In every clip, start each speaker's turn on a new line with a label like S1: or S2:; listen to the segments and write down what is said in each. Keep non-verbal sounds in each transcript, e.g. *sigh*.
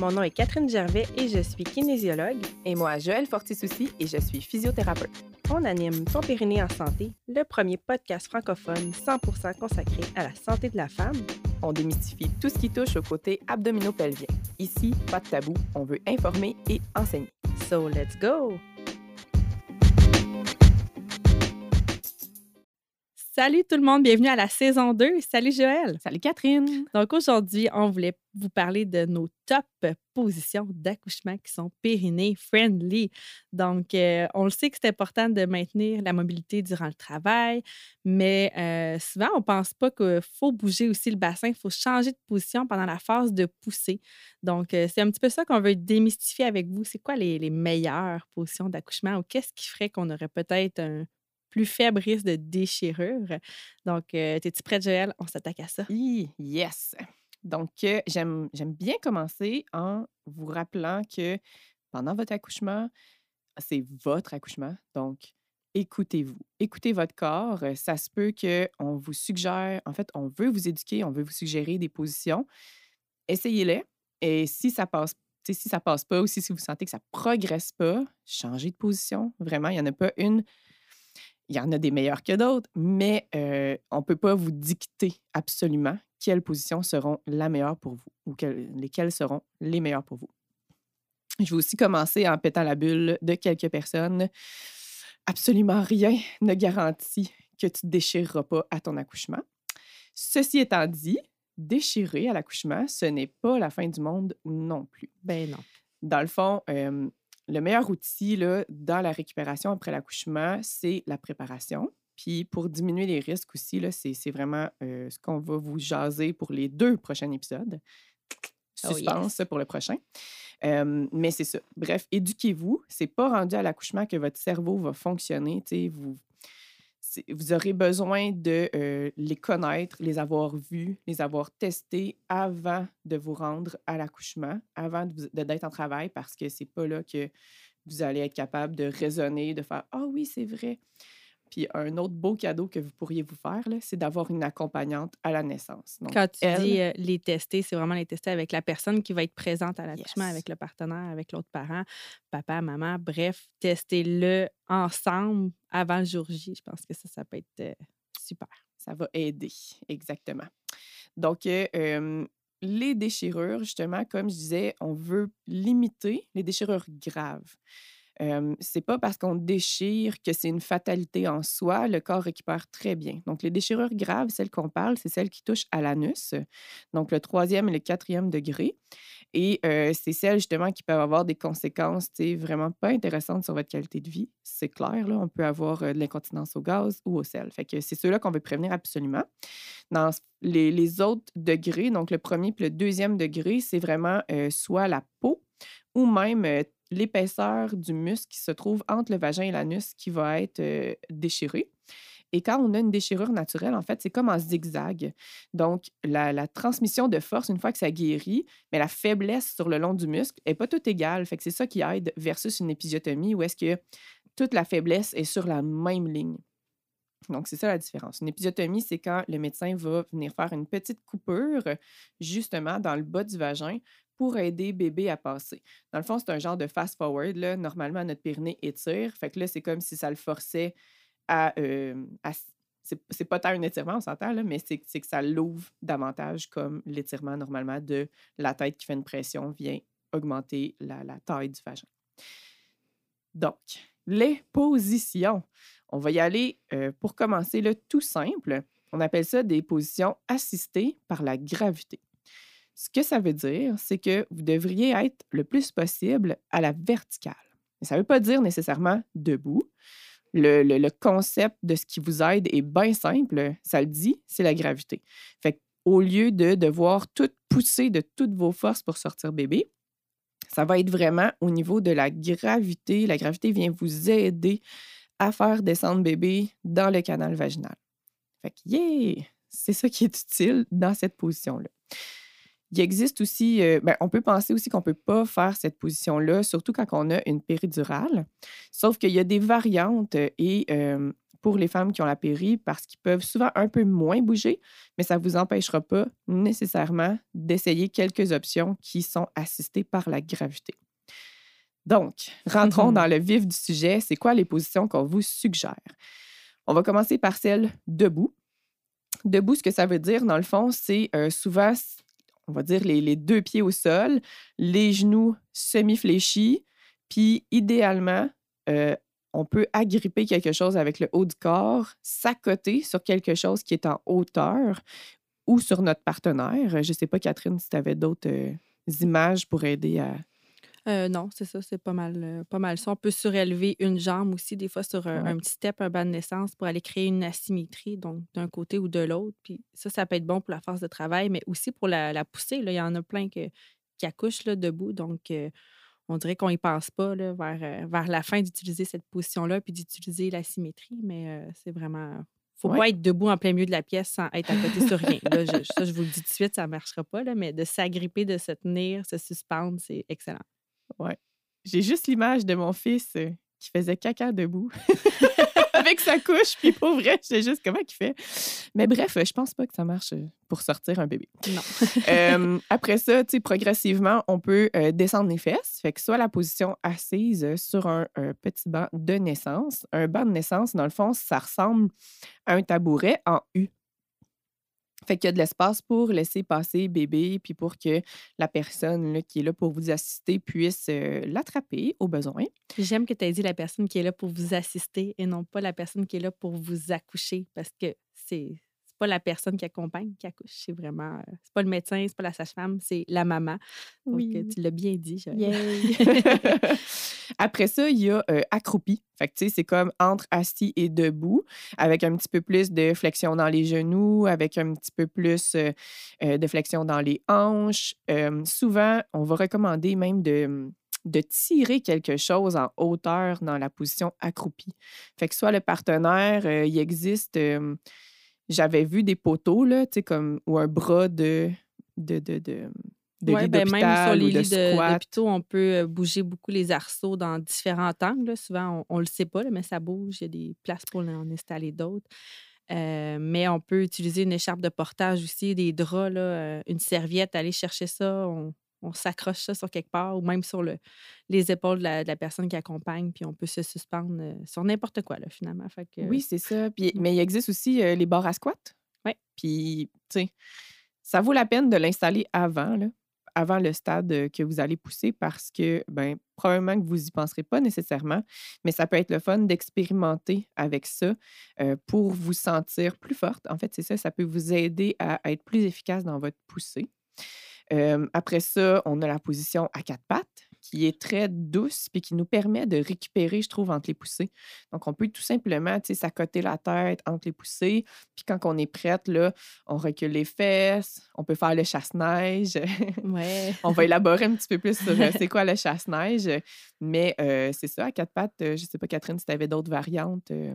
S1: Mon nom est Catherine Gervais et je suis kinésiologue.
S2: Et moi, Joël Fortisouci et je suis physiothérapeute.
S1: On anime Ton Périnée en santé, le premier podcast francophone 100% consacré à la santé de la femme.
S2: On démystifie tout ce qui touche au côté abdominopelvien. Ici, pas de tabou, on veut informer et enseigner.
S1: So let's go! Salut tout le monde, bienvenue à la saison 2. Salut Joël.
S2: Salut Catherine.
S1: Donc aujourd'hui, on voulait vous parler de nos top positions d'accouchement qui sont périnées friendly. Donc, euh, on le sait que c'est important de maintenir la mobilité durant le travail, mais euh, souvent, on ne pense pas qu'il faut bouger aussi le bassin, il faut changer de position pendant la phase de poussée. Donc, euh, c'est un petit peu ça qu'on veut démystifier avec vous. C'est quoi les, les meilleures positions d'accouchement ou qu'est-ce qui ferait qu'on aurait peut-être un plus faible risque de déchirure. Donc, euh, es-tu prête, Joël? On s'attaque à ça.
S2: yes! Donc, euh, j'aime bien commencer en vous rappelant que pendant votre accouchement, c'est votre accouchement. Donc, écoutez-vous. Écoutez votre corps. Ça se peut qu'on vous suggère, en fait, on veut vous éduquer, on veut vous suggérer des positions. Essayez-les. Et si ça passe si ça passe pas ou si vous sentez que ça progresse pas, changez de position. Vraiment, il n'y en a pas une il y en a des meilleurs que d'autres, mais on ne peut pas vous dicter absolument quelles positions seront la meilleure pour vous ou lesquelles seront les meilleures pour vous. Je vais aussi commencer en pétant la bulle de quelques personnes. Absolument rien ne garantit que tu ne déchireras pas à ton accouchement. Ceci étant dit, déchirer à l'accouchement, ce n'est pas la fin du monde non plus.
S1: Ben non.
S2: Dans le fond, le meilleur outil là, dans la récupération après l'accouchement, c'est la préparation. Puis pour diminuer les risques aussi, c'est vraiment euh, ce qu'on va vous jaser pour les deux prochains épisodes. Oh, Suspense pour le prochain. mais c'est ça. Bref, éduquez-vous. C'est pas rendu à l'accouchement que votre cerveau va fonctionner. Vous, vous aurez besoin de euh, les connaître, les avoir vus, les avoir testés avant de vous rendre à l'accouchement, avant d'être en travail, parce que c'est pas là que vous allez être capable de raisonner, de faire Ah oui, c'est vrai. Puis un autre beau cadeau que vous pourriez vous faire, c'est d'avoir une accompagnante à la naissance.
S1: Quand tu dis euh, les tester, c'est vraiment les tester avec la personne qui va être présente à l'accouchement, avec le partenaire, avec l'autre parent, papa, maman, bref, testez-le ensemble avant le jour J. Je pense que ça, ça peut être euh, super.
S2: Ça va aider, exactement. Donc, euh, les déchirures, justement, comme je disais, on veut limiter les déchirures graves c'est pas parce qu'on déchire que c'est une fatalité en soi. Le corps récupère très bien. Donc, les déchirures graves, celles qu'on parle, c'est celles qui touchent à l'anus, donc le troisième et le quatrième degré. Et c'est celles justement qui peuvent avoir des conséquences vraiment pas intéressantes sur votre qualité de vie. C'est clair, là, on peut avoir de l'incontinence au gaz ou au sel. Fait c'est ceux-là qu'on veut prévenir absolument. Dans les, les, autres degrés, donc le premier et le deuxième degré, c'est vraiment soit la peau ou même l'épaisseur du muscle qui se trouve entre le vagin et l'anus qui va être déchiré. Et quand on a une déchirure naturelle, en fait, c'est comme un zigzag. Donc, la, transmission de force, une fois que ça guérit, mais la faiblesse sur le long du muscle n'est pas tout égale. Fait que c'est ça qui aide versus une épisiotomie où est-ce que toute la faiblesse est sur la même ligne. Donc, c'est ça la différence. Une épisiotomie, c'est quand le médecin va venir faire une petite coupure, justement, dans le bas du vagin pour aider bébé à passer. Dans le fond, c'est un genre de fast-forward. Normalement, notre périnée étire. Fait que là, c'est comme si ça le forçait à. Euh, c'est pas tant un étirement, on s'entend, mais c'est que ça l'ouvre davantage comme l'étirement normalement de la tête qui fait une pression vient augmenter la, taille du vagin. Donc, les positions. On va y aller euh, pour commencer le tout simple. On appelle ça des positions assistées par la gravité. Ce que ça veut dire, c'est que vous devriez être le plus possible à la verticale. ça ne veut pas dire nécessairement debout. Le, concept de ce qui vous aide est bien simple. Ça le dit, c'est la gravité. Fait au lieu de devoir tout pousser de toutes vos forces pour sortir bébé, ça va être vraiment au niveau de la gravité. La gravité vient vous aider à faire descendre bébé dans le canal vaginal. Fait que! C'est ça qui est utile dans cette position-là. Il existe aussi, euh, ben, on peut penser aussi qu'on ne peut pas faire cette position-là, surtout quand on a une péridurale. Sauf qu'il y a des variantes et pour les femmes qui ont la péri parce qu'ils peuvent souvent un peu moins bouger, mais ça ne vous empêchera pas nécessairement d'essayer quelques options qui sont assistées par la gravité. Donc, rentrons dans le vif du sujet. C'est quoi les positions qu'on vous suggère? On va commencer par celle debout. Debout, ce que ça veut dire, dans le fond, c'est euh, souvent, on va dire, les, deux pieds au sol, les genoux semi-fléchis, puis idéalement, euh, on peut agripper quelque chose avec le haut du corps, s'accoter sur quelque chose qui est en hauteur ou sur notre partenaire. Je ne sais pas, Catherine, si tu avais d'autres euh, images pour aider à,
S1: euh, non, c'est ça, c'est pas mal, euh, pas mal ça. On peut surélever une jambe aussi, des fois sur un, petit step, un bas de naissance, pour aller créer une asymétrie, donc d'un côté ou de l'autre. Puis ça, ça peut être bon pour la force de travail, mais aussi pour la, la poussée. Là, il y en a plein que, qui accouchent là, debout, donc euh, on dirait qu'on n'y pense pas là, vers, vers la fin d'utiliser cette position-là, puis d'utiliser l'asymétrie, mais c'est vraiment faut pas être debout en plein milieu de la pièce sans être à côté sur rien. je, ça, je vous le dis tout de suite, ça ne marchera pas, là, mais de s'agripper, de se tenir, se suspendre, c'est excellent.
S2: Ouais. J'ai juste l'image de mon fils euh, qui faisait caca debout *laughs* avec sa couche, puis pour vrai, je sais juste comment il fait? Mais bref, je pense pas que ça marche euh, pour sortir un bébé.
S1: Non. *laughs*
S2: après ça, tu sais, progressivement, on peut euh, descendre les fesses. Fait que soit la position assise sur un, un, petit banc de naissance. Un banc de naissance, dans le fond, ça ressemble à un tabouret en U. Fait qu'il y a de l'espace pour laisser passer bébé, puis pour que la personne qui est là pour vous assister puisse l'attraper au besoin.
S1: J'aime que tu aies dit la personne qui est là pour vous assister et non pas la personne qui est là pour vous accoucher, parce que c'est pas la personne qui accompagne qui accouche, c'est vraiment. Euh, c'est pas le médecin, c'est pas la sage-femme, c'est la maman. Donc, oui. tu l'as bien dit. *laughs* *laughs*
S2: Après ça, il y a euh, accroupi. C'est comme entre assis et debout, avec un petit peu plus de flexion dans les genoux, avec un petit peu plus euh, de flexion dans les hanches. souvent, on va recommander même de de tirer quelque chose en hauteur dans la position accroupie. Fait que soit le partenaire, il existe j'avais vu des poteaux, là, comme, ou un bras de, de, de de
S1: ouais, ben même sur les lits d'hôpitaux, on peut bouger beaucoup les arceaux dans différents angles. Souvent, on ne le sait pas, mais ça bouge. Il y a des places pour en installer d'autres. Euh, mais on peut utiliser une écharpe de portage aussi, des draps, là, une serviette, aller chercher ça. On, on s'accroche ça sur quelque part ou même sur le, les épaules de la, personne qui accompagne, puis on peut se suspendre euh, sur n'importe quoi, là, finalement. Fait que,
S2: oui, c'est ça. Puis, mais il existe aussi euh, les barres à squat.
S1: Oui.
S2: Puis, tu sais, ça vaut la peine de l'installer avant, là, avant le stade que vous allez pousser parce que, ben, probablement que vous n'y penserez pas nécessairement, mais ça peut être le fun d'expérimenter avec ça pour vous sentir plus forte. En fait, c'est ça, ça peut vous aider à être plus efficace dans votre poussée après ça, on a la position à quatre pattes qui est très douce puis qui nous permet de récupérer, je trouve, entre les poussées. Donc, on peut tout simplement s'accoter la tête entre les poussées. Puis quand on est prête, là, on recule les fesses, on peut faire le chasse-neige. *laughs*
S1: Ouais.
S2: on va élaborer un petit peu plus sur *laughs* c'est quoi le chasse-neige. Mais c'est ça, à quatre pattes, je ne sais pas, Catherine, si tu avais d'autres variantes.
S1: Euh,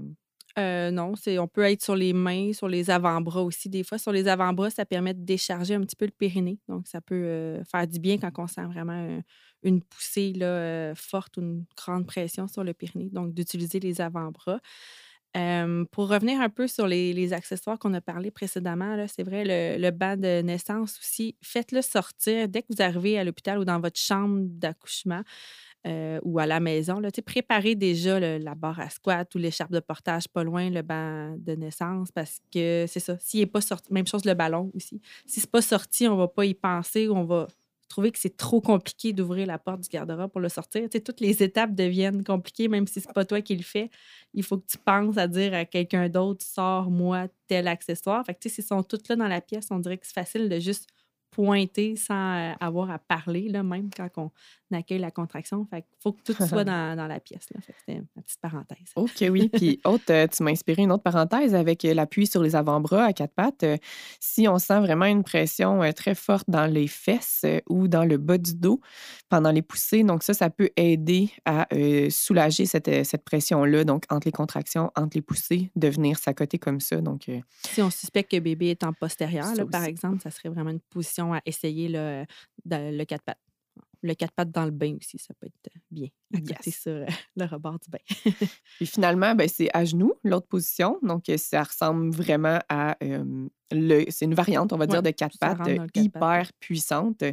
S1: non, c'est on peut être sur les mains, sur les avant-bras aussi. Des fois, sur les avant-bras, ça permet de décharger un petit peu le périnée. Donc, ça peut euh, faire du bien quand on sent vraiment une poussée euh, forte ou une grande pression sur le périnée. Donc, d'utiliser les avant-bras. pour revenir un peu sur les, accessoires qu'on a parlé précédemment, c'est vrai, le, le de naissance aussi, faites-le sortir dès que vous arrivez à l'hôpital ou dans votre chambre d'accouchement. Euh, ou à la maison. Là, préparez déjà la barre à squat ou l'écharpe de portage pas loin, le banc de naissance, parce que c'est ça. S'il n'est pas sorti, même chose le ballon aussi. Si c'est pas sorti, on va pas y penser on va trouver que c'est trop compliqué d'ouvrir la porte du garde-robe pour le sortir. toutes les étapes deviennent compliquées, même si c'est pas toi qui le fais. Il faut que tu penses à dire à quelqu'un d'autre, sors-moi tel accessoire. Fait que, s'ils sont toutes là dans la pièce, on dirait que c'est facile de juste pointer sans euh, avoir à parler, là, même quand on accueille la contraction. Fait faut que tout soit *laughs* dans, dans la pièce. Là. c'était ma petite parenthèse.
S2: OK, oui. Puis, *laughs* autre, euh, tu m'as inspiré une autre parenthèse avec euh, l'appui sur les avant-bras à quatre pattes. Si on sent vraiment une pression très forte dans les fesses ou dans le bas du dos pendant les poussées, donc ça, ça peut aider à soulager cette, cette pression-là, donc entre les contractions, entre les poussées, de venir s'accoter comme ça. Donc,
S1: si on suspecte que bébé est en postérieur, là, par exemple, ça serait vraiment une position à essayer le, le quatre pattes. Le quatre pattes dans le bain aussi, ça peut être bien à côté
S2: Yes.
S1: sur euh, *laughs* le rebord du bain.
S2: Puis finalement, ben, c'est à genoux, l'autre position. Donc, euh, ça ressemble vraiment à. euh, le, c'est une variante, on va
S1: Ouais,
S2: dire, de quatre pattes euh, hyper puissante. Euh,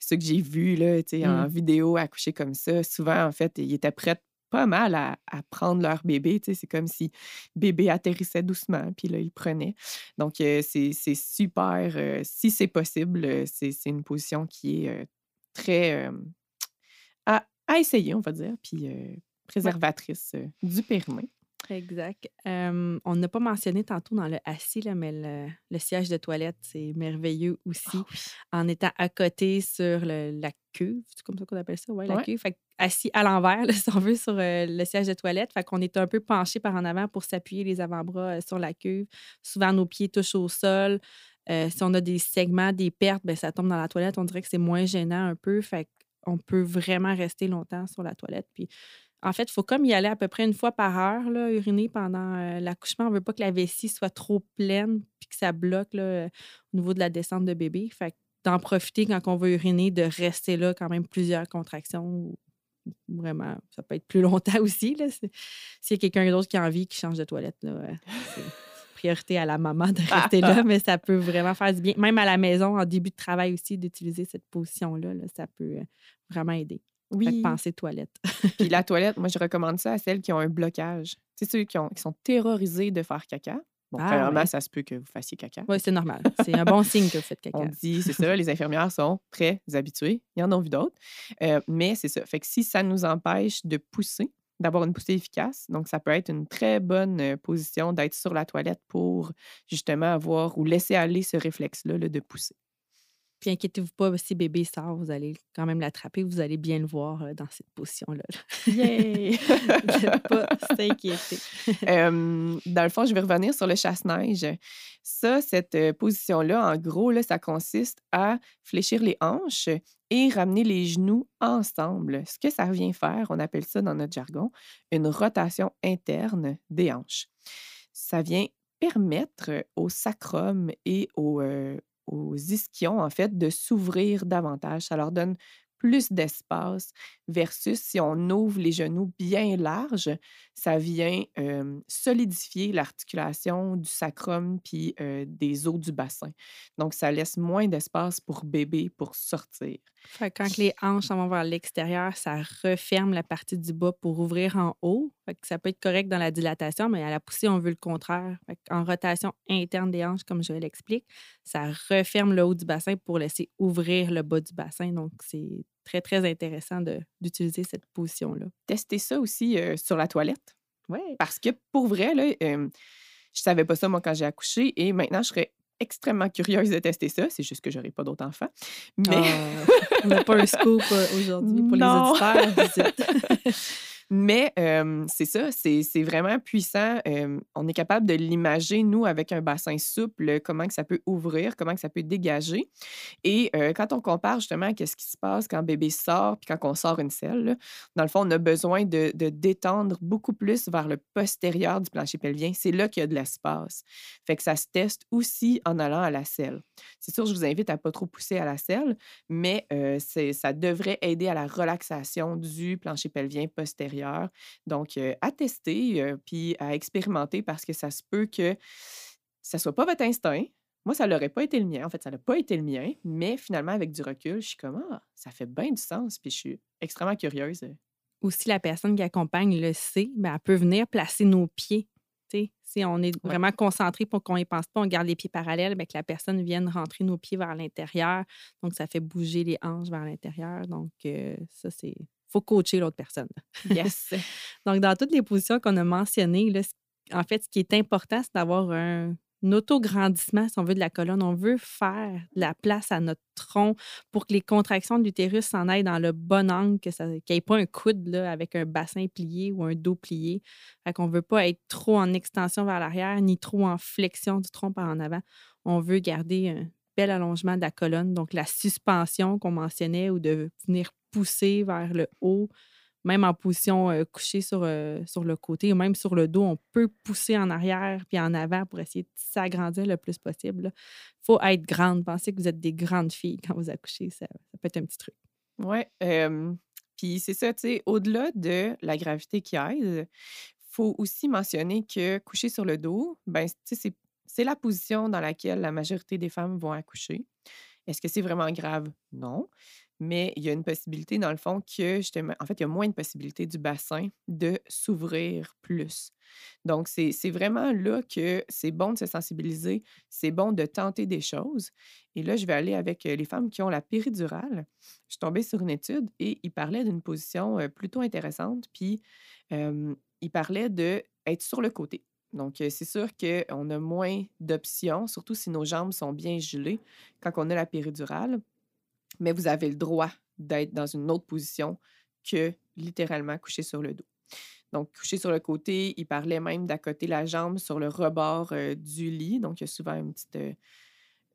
S2: Ce que j'ai vu là, tu sais, en
S1: Mm.
S2: vidéo accoucher comme ça, souvent, en fait, ils étaient prêts pas mal à, à prendre leur bébé. tu sais, C'est comme si bébé atterrissait doucement, puis là, il prenait. Donc, euh, c'est c'est super. euh, si c'est possible, euh, c'est c'est une position qui est euh, très euh, à, à essayer, on va dire, puis euh, préservatrice euh, du périnée.
S1: Exact. Euh, on n'a pas mentionné tantôt dans le assis, là, mais le, le siège de toilette, c'est merveilleux aussi.
S2: Ah oui.
S1: En étant à côté sur le- la cuve, c'est comme ça qu'on appelle ça, ouais, la cuve. Fait assis à l'envers, *laughs* là, si on veut, sur euh, le siège de toilette. Fait qu'on est un peu penché par en avant pour s'appuyer les avant-bras euh, sur la cuve. Souvent, nos pieds touchent au sol. Euh, si on a des segments, des pertes, ben, ça tombe dans la toilette. On dirait que c'est moins gênant un peu. Fait peut vraiment rester longtemps sur la toilette. Puis en fait, il faut comme y aller à peu près une fois par heure, uriner pendant euh, l'accouchement. On ne veut pas que la vessie soit trop pleine puis que ça bloque euh, au niveau de la descente de bébé. Fait d'en profiter quand on veut uriner, de rester là quand même plusieurs contractions. Vraiment, ça peut être plus *laughs* longtemps aussi. S'il y a quelqu'un d'autre qui a envie, qui change de toilette, là, priorité à la maman de rester là, mais ça peut vraiment faire du bien. Même à la maison, en début de travail aussi, d'utiliser cette position-là, là, ça peut euh, vraiment aider. Fait que
S2: Oui.
S1: penser toilette.
S2: Puis la *laughs* toilette, moi, je recommande ça à celles qui ont un blocage. Tu sais, ceux qui, ont- qui sont terrorisés de faire caca. Bon,
S1: Ah,
S2: premièrement,
S1: ouais.
S2: ça se peut que vous fassiez caca.
S1: Oui, c'est normal. C'est un bon signe que vous faites caca.
S2: On dit, c'est ça, les infirmières sont très habituées. Il y en a vu d'autres. Euh, mais c'est ça. Fait que si ça nous empêche de pousser, d'avoir une poussée efficace, donc ça peut être une très bonne position d'être sur la toilette pour justement avoir ou laisser aller ce réflexe-là là, de pousser.
S1: Puis inquiétez-vous pas, si bébé sort, vous allez quand même l'attraper, vous allez bien le voir euh, dans cette position-là.
S2: Yay!
S1: Ne *laughs* pas *laughs* s'inquiéter.
S2: Euh, dans le fond, je vais revenir sur le chasse-neige. Ça, cette position-là, en gros, là, ça consiste à fléchir les hanches et ramener les genoux ensemble. Ce que ça vient faire, on appelle ça dans notre jargon, une rotation interne des hanches. Ça vient permettre au sacrum et au, euh, aux ischions, en fait, de s'ouvrir davantage. Ça leur donne plus d'espace versus si on ouvre les genoux bien larges, ça vient euh, solidifier l'articulation du sacrum puis euh, des os du bassin. Donc, ça laisse moins d'espace pour bébé pour sortir.
S1: Fait quand les hanches s'en vont vers l'extérieur, ça referme la partie du bas pour ouvrir en haut. Fait que ça peut être correct dans la dilatation, mais à la poussée, on veut le contraire. Fait en rotation interne des hanches, comme je l'explique, ça referme le haut du bassin pour laisser ouvrir le bas du bassin. Donc, c'est très, très intéressant d'utiliser cette position-là.
S2: Testez ça aussi euh, sur la toilette.
S1: Oui.
S2: Parce que pour vrai, là, euh, je savais pas ça moi quand j'ai accouché et maintenant je serais extrêmement curieuse de tester ça. C'est juste que j'aurai pas d'autres enfants. Mais
S1: Ah, on n'a pas un scoop aujourd'hui pour
S2: Non.
S1: les auditeurs. *laughs* *laughs*
S2: Mais c'est ça, c'est vraiment puissant. On est capable de l'imager, nous, avec un bassin souple, comment que ça peut ouvrir, comment que ça peut dégager. Et quand on compare justement à ce qui se passe quand bébé sort, puis quand on sort une selle, dans le fond, on a besoin de, de détendre beaucoup plus vers le postérieur du plancher pelvien. C'est là qu'il y a de l'espace. Fait que ça se teste aussi en allant à la selle. C'est sûr, je vous invite à pas trop pousser à la selle, mais ça devrait aider à la relaxation du plancher pelvien postérieur. Donc, à tester, puis à expérimenter parce que ça se peut que ça soit pas votre instinct. Moi, ça l'aurait pas été le mien. En fait, ça n'a pas été le mien, mais finalement, avec du recul, je suis comme, ah, ça fait bien du sens, puis je suis extrêmement curieuse.
S1: Aussi, la personne qui accompagne le sait, ben, elle peut venir placer nos pieds. Si on est
S2: Ouais.
S1: vraiment concentré pour qu'on n'y pense pas, on garde les pieds parallèles, ben, que la personne vienne rentrer nos pieds vers l'intérieur. Donc, ça fait bouger les hanches vers l'intérieur. Donc, euh, ça, c'est. Faut coacher l'autre personne.
S2: Yes. *laughs*
S1: Donc, dans toutes les positions qu'on a mentionnées, là, en fait, ce qui est important, c'est d'avoir un, un autograndissement, si on veut, de la colonne. On veut faire de la place à notre tronc pour que les contractions de l'utérus s'en aillent dans le bon angle, qu'il n'y ait pas un coude là, avec un bassin plié ou un dos plié. Fait qu'on ne veut pas être trop en extension vers l'arrière, ni trop en flexion du tronc par en avant. On veut garder un bel allongement de la colonne, donc la suspension qu'on mentionnait ou de venir pousser vers le haut même en position euh, couchée sur, euh, sur le côté ou même sur le dos, on peut pousser en arrière puis en avant pour essayer de s'agrandir le plus possible. Il faut être grande. Pensez que vous êtes des grandes filles quand vous accouchez. Ça, peut être un petit truc.
S2: Oui. Puis c'est ça, tu sais, au-delà de la gravité qui aide, faut aussi mentionner que coucher sur le dos, ben, c'est la position dans laquelle la majorité des femmes vont accoucher. Est-ce que c'est vraiment grave? Non. Mais il y a une possibilité, dans le fond, que en fait, il y a moins de possibilités du bassin de s'ouvrir plus. Donc, c'est vraiment là que c'est bon de se sensibiliser, c'est bon de tenter des choses. Et là, je vais aller avec les femmes qui ont la péridurale. Je suis tombée sur une étude et il parlait d'une position plutôt intéressante. Puis, il parlait d'être sur le côté. Donc, c'est sûr qu'on a moins d'options, surtout si nos jambes sont bien gelées quand on a la péridurale. Mais vous avez le droit d'être dans une autre position que littéralement coucher sur le dos. Donc, coucher sur le côté, il parlait même d'accoter la jambe sur le rebord du lit. Donc, il y a souvent une petite,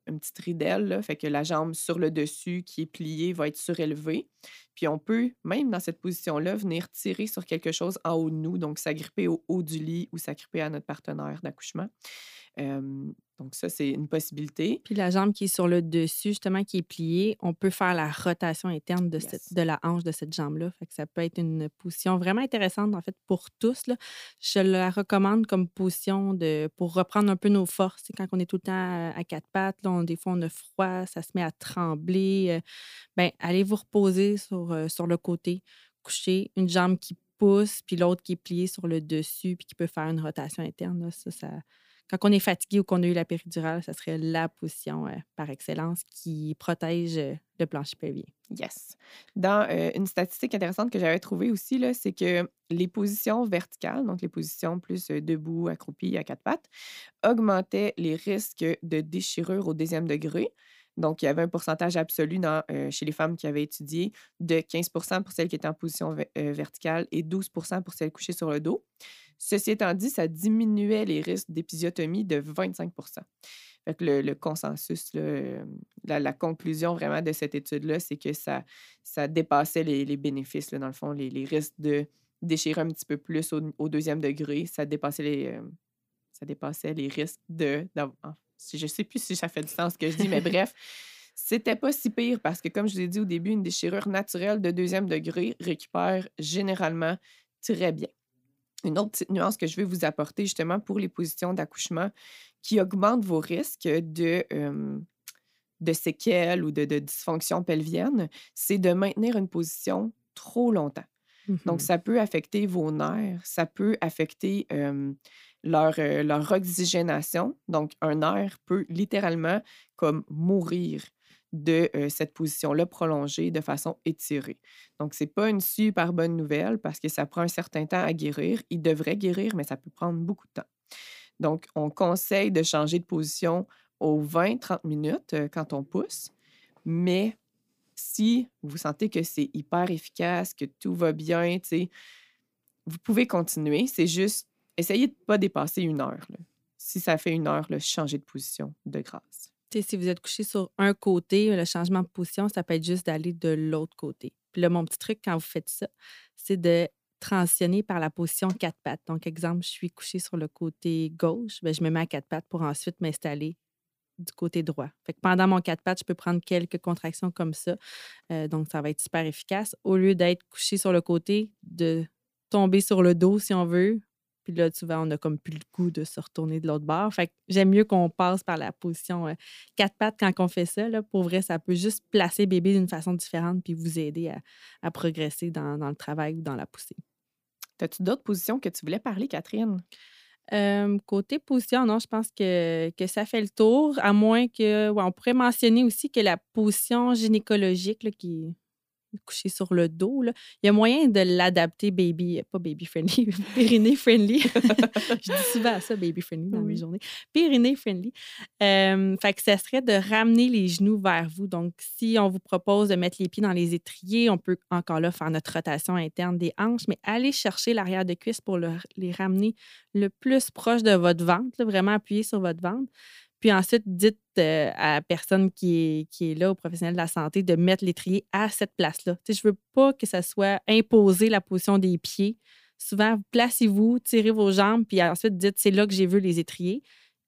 S2: une petite ridelle, fait que la jambe sur le dessus qui est pliée va être surélevée. Puis on peut, même dans cette position-là, venir tirer sur quelque chose en haut de nous, donc s'agripper au haut du lit ou s'agripper à notre partenaire d'accouchement. Donc ça, c'est une possibilité.
S1: Puis la jambe qui est sur le dessus, justement, qui est pliée, on peut faire la rotation interne de, cette, de la hanche de cette jambe-là. Fait que ça peut être une position vraiment intéressante, en fait, pour tous. Là. Je la recommande comme position de, pour reprendre un peu nos forces. Quand on est tout le temps à quatre pattes, là, des fois, on a froid, ça se met à trembler. ben, allez vous reposer sur, sur le côté, coucher, une jambe qui pousse, puis l'autre qui est pliée sur le dessus, puis qui peut faire une rotation interne. Ça, ça, quand on est fatigué ou qu'on a eu la péridurale, ça serait la position euh, par excellence qui protège euh, le plancher pelvien.
S2: Yes. Dans euh, une statistique intéressante que j'avais trouvée aussi, c'est que les positions verticales, donc les positions plus debout, accroupi, à quatre pattes, augmentaient les risques de déchirure au deuxième degré. Donc, il y avait un pourcentage absolu dans, chez les femmes qui avaient étudié de 15% pour celles qui étaient en position verticale et 12% pour celles couchées sur le dos. Ceci étant dit, ça diminuait les risques d'épisiotomie de 25 fait que le, consensus, la, conclusion vraiment de cette étude-là, c'est que ça, ça dépassait les, bénéfices, dans le fond, les, risques de déchirer un petit peu plus au, deuxième degré, ça dépassait les, ça dépassait les risques de. Je ne sais plus si ça fait du sens ce que je dis, mais *laughs* bref, c'était pas si pire parce que, comme je vous ai dit au début, une déchirure naturelle de deuxième degré récupère généralement très bien une autre petite nuance que je vais vous apporter justement pour les positions d'accouchement qui augmentent vos risques de, de séquelles ou de, de dysfonction pelvienne, c'est de maintenir une position trop longtemps. Donc, mmh ça peut affecter vos nerfs, ça peut affecter leur, leur oxygénation. Donc, un nerf peut littéralement comme mourir de cette position-là prolongée de façon étirée. Donc, ce n'est pas une super bonne nouvelle parce que ça prend un certain temps à guérir. Il devrait guérir, mais ça peut prendre beaucoup de temps. Donc, on conseille de changer de position aux 20-30 minutes quand on pousse, mais si vous sentez que c'est hyper efficace, que tout va bien, vous pouvez continuer. C'est juste, essayez de ne pas dépasser une heure. Si ça fait une heure, là, changez de position de grâce
S1: si vous êtes couché sur un côté, le changement de position, ça peut être juste d'aller de l'autre côté. Puis là, mon petit truc quand vous faites ça, c'est de transitionner par la position quatre pattes. Donc, exemple, je suis couché sur le côté gauche, bien, je me mets à quatre pattes pour ensuite m'installer du côté droit. Fait que pendant mon quatre pattes, je peux prendre quelques contractions comme ça. Euh, donc, ça va être super efficace. Au lieu d'être couché sur le côté, de tomber sur le dos, si on veut, puis là, souvent, on a comme plus le goût de se retourner de l'autre bord. Fait que j'aime mieux qu'on passe par la position euh, quatre pattes quand on fait ça. Là. Pour vrai, ça peut juste placer bébé d'une façon différente puis vous aider à, progresser dans, le travail ou dans la poussée.
S2: As-tu d'autres positions que tu voulais parler, Catherine?
S1: côté position, non, je pense que, que, ça fait le tour, à moins que. on pourrait mentionner aussi que la position gynécologique, là, qui coucher sur le dos. Là. Il y a moyen de l'adapter baby, pas baby friendly, *laughs* périnée friendly. je dis souvent ça, baby friendly dans mes journées. Périnée friendly. fait que ça serait de ramener les genoux vers vous. Donc, si on vous propose de mettre les pieds dans les étriers, on peut encore là faire notre rotation interne des hanches, mais allez chercher l'arrière de cuisse pour les ramener le plus proche de votre ventre, vraiment appuyer sur votre ventre. Puis ensuite, dites euh, à la personne qui est, là, au professionnel de la santé, de mettre l'étrier à cette place-là. Je ne veux pas que ça soit imposé la position des pieds. Souvent, placez-vous, tirez vos jambes, puis ensuite dites c'est là que j'ai vu les étriers.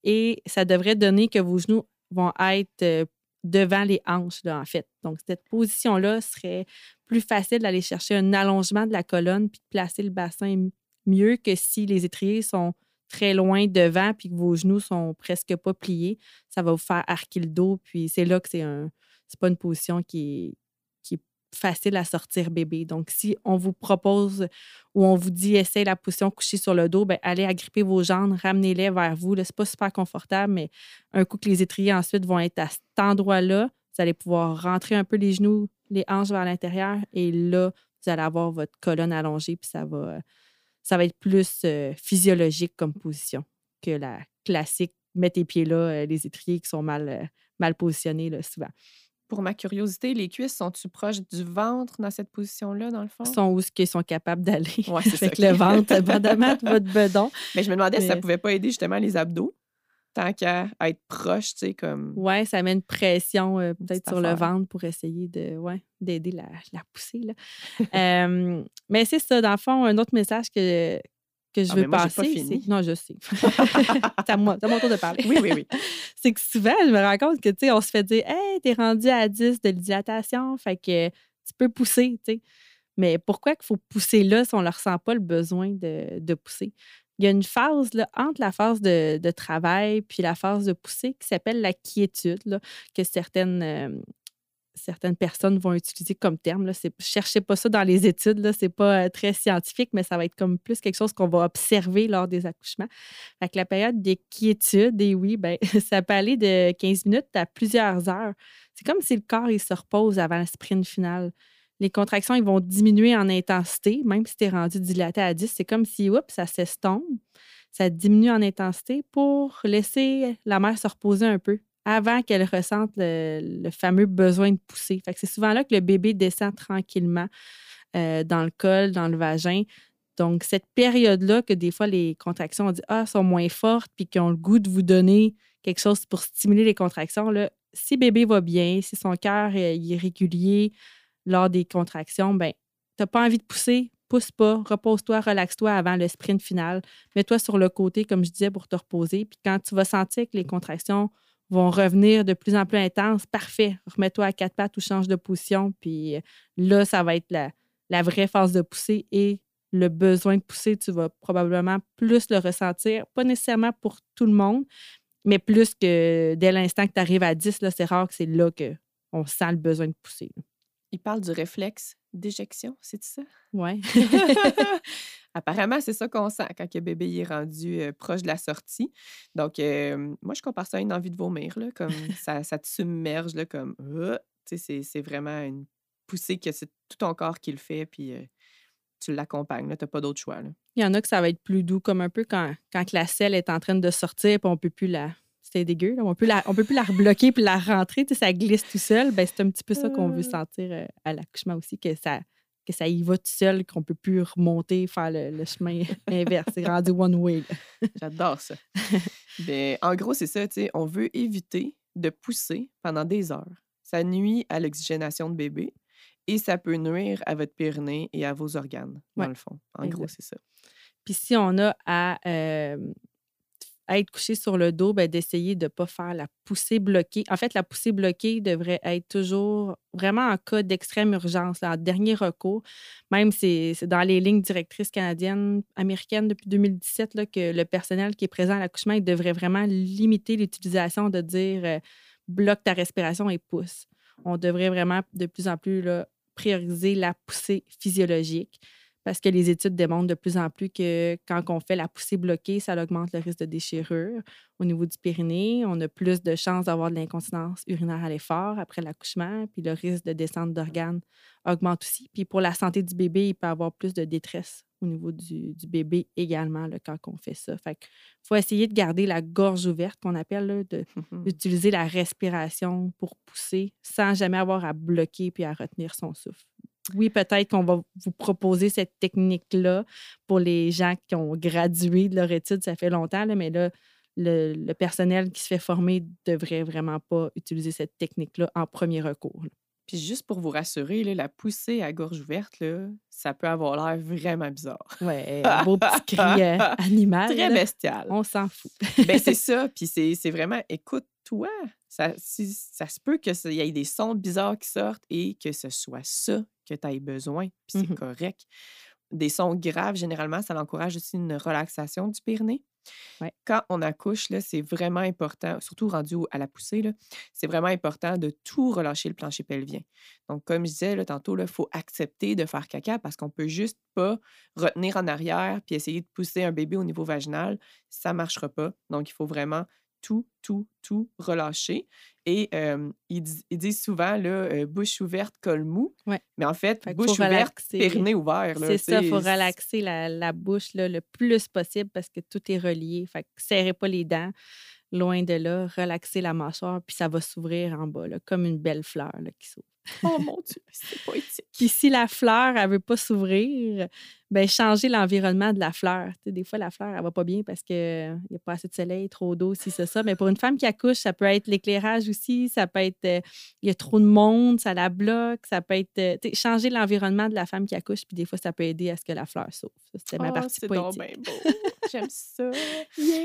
S1: Et ça devrait donner que vos genoux vont être euh, devant les hanches, là, en fait. Donc, cette position-là serait plus facile d'aller chercher un allongement de la colonne puis de placer le bassin mieux que si les étriers sont très loin devant puis que vos genoux sont presque pas pliés. Ça va vous faire arquer le dos. Puis c'est là que c'est un. C'est pas une position qui est, qui est facile à sortir bébé. Donc, si on vous propose ou on vous dit essaye la position couchée sur le dos, bien, allez agripper vos jambes, ramenez-les vers vous. Ce n'est pas super confortable, mais un coup que les étriers ensuite vont être à cet endroit-là, vous allez pouvoir rentrer un peu les genoux, les hanches vers l'intérieur et là, vous allez avoir votre colonne allongée puis ça va ça va être plus euh, physiologique comme position que la classique mets tes pieds là, euh, les étriers qui sont mal, euh, mal positionnés là, souvent.
S2: Pour ma curiosité, les cuisses sont-tu proches du ventre dans cette position-là, dans le fond?
S1: Sont où ce qu'ils sont capables d'aller
S2: ouais, *laughs* avec
S1: le ventre, abondamment de votre bedon.
S2: Mais je me demandais si ça pouvait pas aider justement les abdos tant qu'à être proche, tu sais, comme.
S1: Oui, ça met une pression euh, peut-être sur le ventre pour essayer de, ouais, d'aider la, la pousser. Là. *laughs* mais c'est ça, dans le fond, un autre message que, que je ah, veux passer. Non, je sais. *laughs* c'est à moi, mon tour de parler.
S2: Oui, oui, oui. *laughs*
S1: c'est que souvent, je me rends compte que, tu sais, on se fait dire, hey, t'es rendu à 10 de dilatation, fait que tu peux pousser, tu sais. Mais pourquoi qu'il faut pousser là si on ne ressent pas le besoin de, de pousser? Il y a une phase là, entre la phase de, travail puis la phase de poussée qui s'appelle la quiétude, là, que certaines, euh, certaines personnes vont utiliser comme terme. Ne cherchez pas ça dans les études, ce n'est pas euh, très scientifique, mais ça va être comme plus quelque chose qu'on va observer lors des accouchements. Fait la période de quiétude, et oui, ben, *laughs* ça peut aller de 15 minutes à plusieurs heures. C'est comme si le corps il se repose avant le sprint final les contractions ils vont diminuer en intensité, même si tu es rendu dilaté à 10. C'est comme si, oups, ça s'estompe, ça diminue en intensité pour laisser la mère se reposer un peu avant qu'elle ressente le, fameux besoin de pousser. c'est souvent là que le bébé descend tranquillement euh, dans le col, dans le vagin. Donc, cette période-là que des fois les contractions on dit, ah, sont moins fortes, puis qu'ils ont le goût de vous donner quelque chose pour stimuler les contractions, là, si bébé va bien, si son cœur est régulier, lors des contractions, ben, tu n'as pas envie de pousser, pousse pas, repose-toi, relaxe-toi avant le sprint final. Mets-toi sur le côté, comme je disais, pour te reposer. Puis quand tu vas sentir que les contractions vont revenir de plus en plus intenses, parfait, remets-toi à quatre pattes ou change de position. Puis là, ça va être la, la vraie phase de pousser et le besoin de pousser, tu vas probablement plus le ressentir, pas nécessairement pour tout le monde, mais plus que dès l'instant que tu arrives à 10, c'est rare que c'est là qu'on sent le besoin de pousser.
S2: Il parle du réflexe d'éjection, c'est ça?
S1: Oui. *laughs* *laughs*
S2: Apparemment, c'est ça qu'on sent quand le bébé est rendu proche de la sortie. Donc, moi, je compare ça à une envie de vomir, là, comme *laughs* ça, ça te submerge, là, comme, c'est vraiment une poussée que c'est tout ton corps qui le fait, puis tu l'accompagnes, tu n'as pas d'autre choix.
S1: Il y en a que ça va être plus doux, comme un peu quand, quand la selle est en train de sortir, puis on ne peut plus la, c'était dégueu. On peut peut plus la rebloquer puis la rentrer, ça glisse tout seul. Ben, c'est un petit peu ça qu'on veut ah. sentir euh, à l'accouchement aussi, que ça, que ça y va tout seul, qu'on peut plus remonter, faire le, chemin *laughs* inverse. C'est rendu one way.
S2: J'adore ça. *laughs* ben, en gros, c'est ça, on veut éviter de pousser pendant des heures. Ça nuit à l'oxygénation de bébé et ça peut nuire à votre périnée et à vos organes, dans le fond. En gros, c'est ça.
S1: Puis si on a à euh, être couché sur le dos, ben, d'essayer de ne pas faire la poussée bloquée. En fait, la poussée bloquée devrait être toujours vraiment en cas d'extrême urgence, en dernier recours. Même c'est dans les lignes directrices canadiennes, américaines depuis 2017 là, que le personnel qui est présent à l'accouchement, devrait vraiment limiter l'utilisation de dire euh, bloque ta respiration et pousse. On devrait vraiment de plus en plus là, prioriser la poussée physiologique parce que les études démontrent de plus en plus que quand on fait la poussée bloquée, ça augmente le risque de déchirure. Au niveau du périnée, on a plus de chances d'avoir de l'incontinence urinaire à l'effort après l'accouchement, puis le risque de descente d'organes augmente aussi. Puis pour la santé du bébé, il peut y avoir plus de détresse au niveau du, bébé également quand on fait ça. Fait faut essayer de garder la gorge ouverte, qu'on appelle, *laughs* d'utiliser la respiration pour pousser sans jamais avoir à bloquer puis à retenir son souffle oui, peut-être qu'on va vous proposer cette technique-là pour les gens qui ont gradué de leur étude, ça fait longtemps, mais là, le, personnel qui se fait former ne devrait vraiment pas utiliser cette technique-là en premier recours.
S2: Puis juste pour vous rassurer, la poussée à gorge ouverte, là, ça peut avoir l'air vraiment bizarre.
S1: Oui, *laughs* un beau petit cri euh, animal.
S2: Très bestial.
S1: On s'en fout. *laughs*
S2: ben, c'est *laughs* ça. Puis c'est vraiment, écoute toi. Ça, ça se peut qu'il y ait des sons bizarres qui sortent et que ce soit ça que tu aies besoin, puis c'est
S1: Mhm.
S2: correct. Des sons graves, généralement, ça encourage aussi une relaxation du périnée.
S1: Ouais.
S2: Quand on accouche, c'est vraiment important, surtout rendu à la poussée, c'est vraiment important de tout relâcher le plancher pelvien. Donc, comme je disais là, tantôt, il faut accepter de faire caca parce qu'on peut juste pas retenir en arrière puis essayer de pousser un bébé au niveau vaginal. Ça ne marchera pas. Donc, il faut vraiment tout, tout, tout relâcher. Et euh, ils, dis- ils disent souvent, là, euh, bouche ouverte, col mou.
S1: Ouais.
S2: Mais en fait, bouche ouverte, périnée ouvert.
S1: C'est ça, il faut relaxer la, la bouche là, le plus possible parce que tout est relié. Fait que serrez pas les dents, loin de là, relaxez la mâchoire, puis ça va s'ouvrir en bas, là, comme une belle fleur là, qui s'ouvre. *laughs*
S2: Oh mon Dieu, c'est poétique.
S1: Puis si la fleur, elle veut pas s'ouvrir, ben changez l'environnement de la fleur. Des fois, la fleur, elle va pas bien parce qu'il n'y a pas assez de soleil, trop d'eau, si c'est ça. Mais pour une femme qui accouche, ça peut être l'éclairage aussi, ça peut être euh, il y a trop de monde, ça la bloque, ça peut être euh, changer l'environnement de la femme qui accouche, puis des fois, ça peut aider à ce que la fleur s'ouvre. C'était ma
S2: Oh,
S1: partie
S2: c'est
S1: poétique.
S2: bien beau. *laughs* J'aime ça.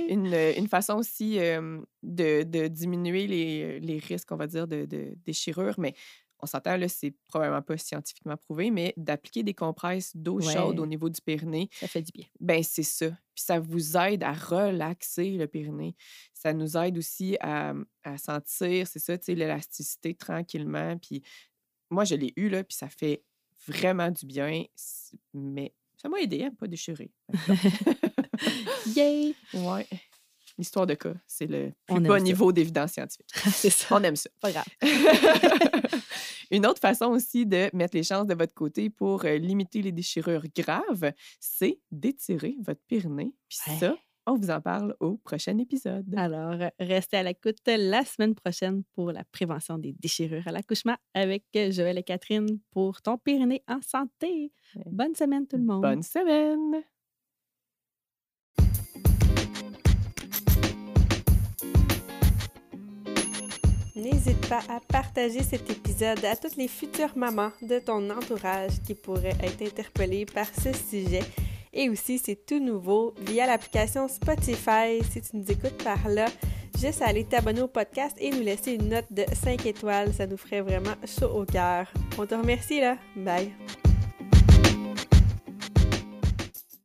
S2: Une, euh, une façon aussi euh, de, de diminuer les, les risques, on va dire, de, de déchirure, mais on s'entend, là, c'est probablement pas scientifiquement prouvé, mais d'appliquer des compresses d'eau chaude au niveau du périnée,
S1: Ça fait du bien.
S2: ben c'est ça. Puis ça vous aide à relaxer le périnée. Ça nous aide aussi à, à sentir, c'est ça, tu sais, l'élasticité tranquillement. Puis moi, je l'ai eu, là, puis ça fait vraiment du bien, mais ça m'a aidé à ne pas déchirer. *laughs*
S1: Yay!
S2: Ouais. L'histoire de cas, c'est le plus bas niveau d'évidence scientifique. *laughs*
S1: c'est ça.
S2: On aime ça.
S1: Pas grave. *laughs*
S2: Une autre façon aussi de mettre les chances de votre côté pour limiter les déchirures graves, c'est d'étirer votre périnée. Puis
S1: Ouais.
S2: ça, on vous en parle au prochain épisode.
S1: Alors, restez à l'écoute la semaine prochaine pour la prévention des déchirures à l'accouchement avec Joël et Catherine pour ton périnée en santé. Bonne semaine tout le monde.
S2: Bonne semaine!
S3: N'hésite pas à partager cet épisode à toutes les futures mamans de ton entourage qui pourraient être interpellées par ce sujet. Et aussi, c'est tout nouveau via l'application Spotify. Si tu nous écoutes par là, juste aller t'abonner au podcast et nous laisser une note de 5 étoiles. Ça nous ferait vraiment chaud au cœur. On te remercie là. Bye!